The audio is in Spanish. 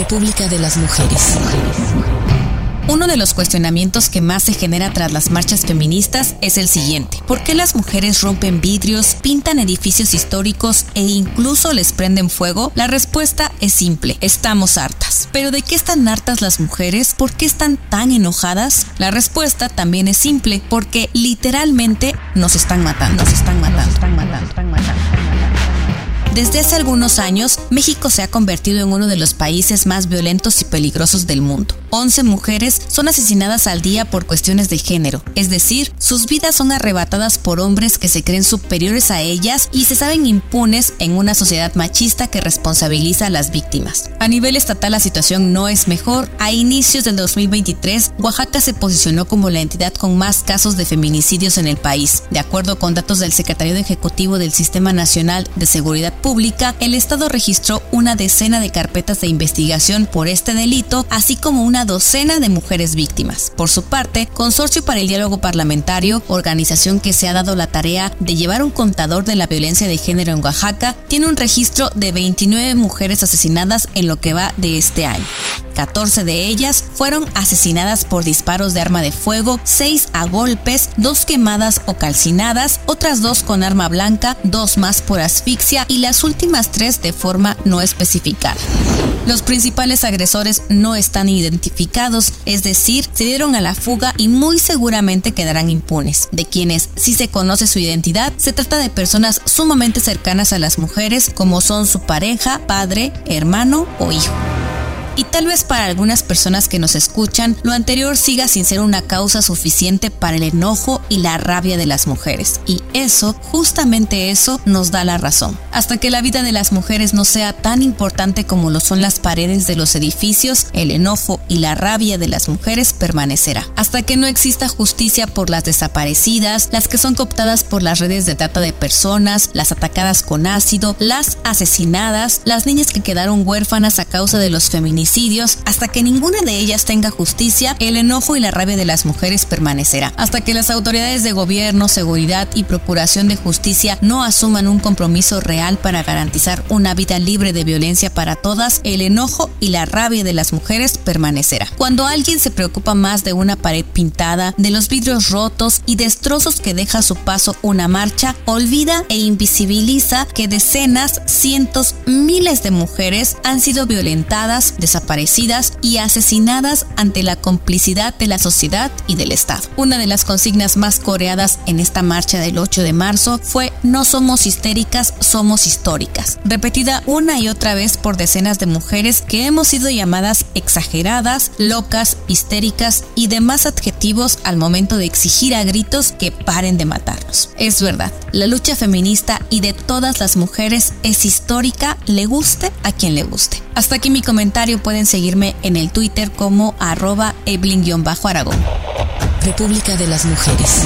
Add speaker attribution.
Speaker 1: República de las Mujeres.
Speaker 2: Uno de los cuestionamientos que más se genera tras las marchas feministas es el siguiente. ¿Por qué las mujeres rompen vidrios, pintan edificios históricos e incluso les prenden fuego? La respuesta es simple. Estamos hartas. ¿Pero de qué están hartas las mujeres? ¿Por qué están tan enojadas? La respuesta también es simple. Porque literalmente nos están matando. Nos están matando. Nos están matando. Están matando. Desde hace algunos años, México se ha convertido en uno de los países más violentos y peligrosos del mundo. 11 mujeres son asesinadas al día por cuestiones de género, es decir, sus vidas son arrebatadas por hombres que se creen superiores a ellas y se saben impunes en una sociedad machista que responsabiliza a las víctimas. A nivel estatal la situación no es mejor. A inicios del 2023, Oaxaca se posicionó como la entidad con más casos de feminicidios en el país. De acuerdo con datos del Secretario Ejecutivo del Sistema Nacional de Seguridad Pública, el Estado registró una decena de carpetas de investigación por este delito, así como una docena de mujeres víctimas. Por su parte, Consorcio para el Diálogo Parlamentario, organización que se ha dado la tarea de llevar un contador de la violencia de género en Oaxaca, tiene un registro de 29 mujeres asesinadas en lo que va de este año. 14 de ellas fueron asesinadas por disparos de arma de fuego, 6 a golpes, 2 quemadas o calcinadas, otras 2 con arma blanca, 2 más por asfixia y las últimas 3 de forma no especificada. Los principales agresores no están identificados, es decir, se dieron a la fuga y muy seguramente quedarán impunes. De quienes sí se conoce su identidad, se trata de personas sumamente cercanas a las mujeres como son su pareja, padre, hermano o hijo. Y tal vez para algunas personas que nos escuchan, lo anterior siga sin ser una causa suficiente para el enojo y la rabia de las mujeres. Y eso, justamente eso, nos da la razón. Hasta que la vida de las mujeres no sea tan importante como lo son las paredes de los edificios, el enojo y la rabia de las mujeres permanecerá. Hasta que no exista justicia por las desaparecidas, las que son cooptadas por las redes de trata de personas, las atacadas con ácido, las asesinadas, las niñas que quedaron huérfanas a causa de los feminicidios, hasta que ninguna de ellas tenga justicia, el enojo y la rabia de las mujeres permanecerá. Hasta que las autoridades de gobierno, seguridad y procuración de justicia no asuman un compromiso real para garantizar una vida libre de violencia para todas, el enojo y la rabia de las mujeres permanecerá. Cuando alguien se preocupa más de una pared pintada, de los vidrios rotos y destrozos que deja a su paso una marcha, olvida e invisibiliza que decenas, cientos, miles de mujeres han sido violentadas, desaparecidas y asesinadas ante la complicidad de la sociedad y del Estado. Una de las consignas más coreadas en esta marcha del 8 de marzo fue No somos histéricas, somos históricas, repetida una y otra vez por decenas de mujeres que hemos sido llamadas exageradas, locas, histéricas y demás adjetivos al momento de exigir a gritos que paren de Es verdad, la lucha feminista y de todas las mujeres es histórica, le guste a quien le guste. Hasta aquí mi comentario pueden seguirme en el Twitter como arroba eblin-aragón.
Speaker 1: República de las Mujeres.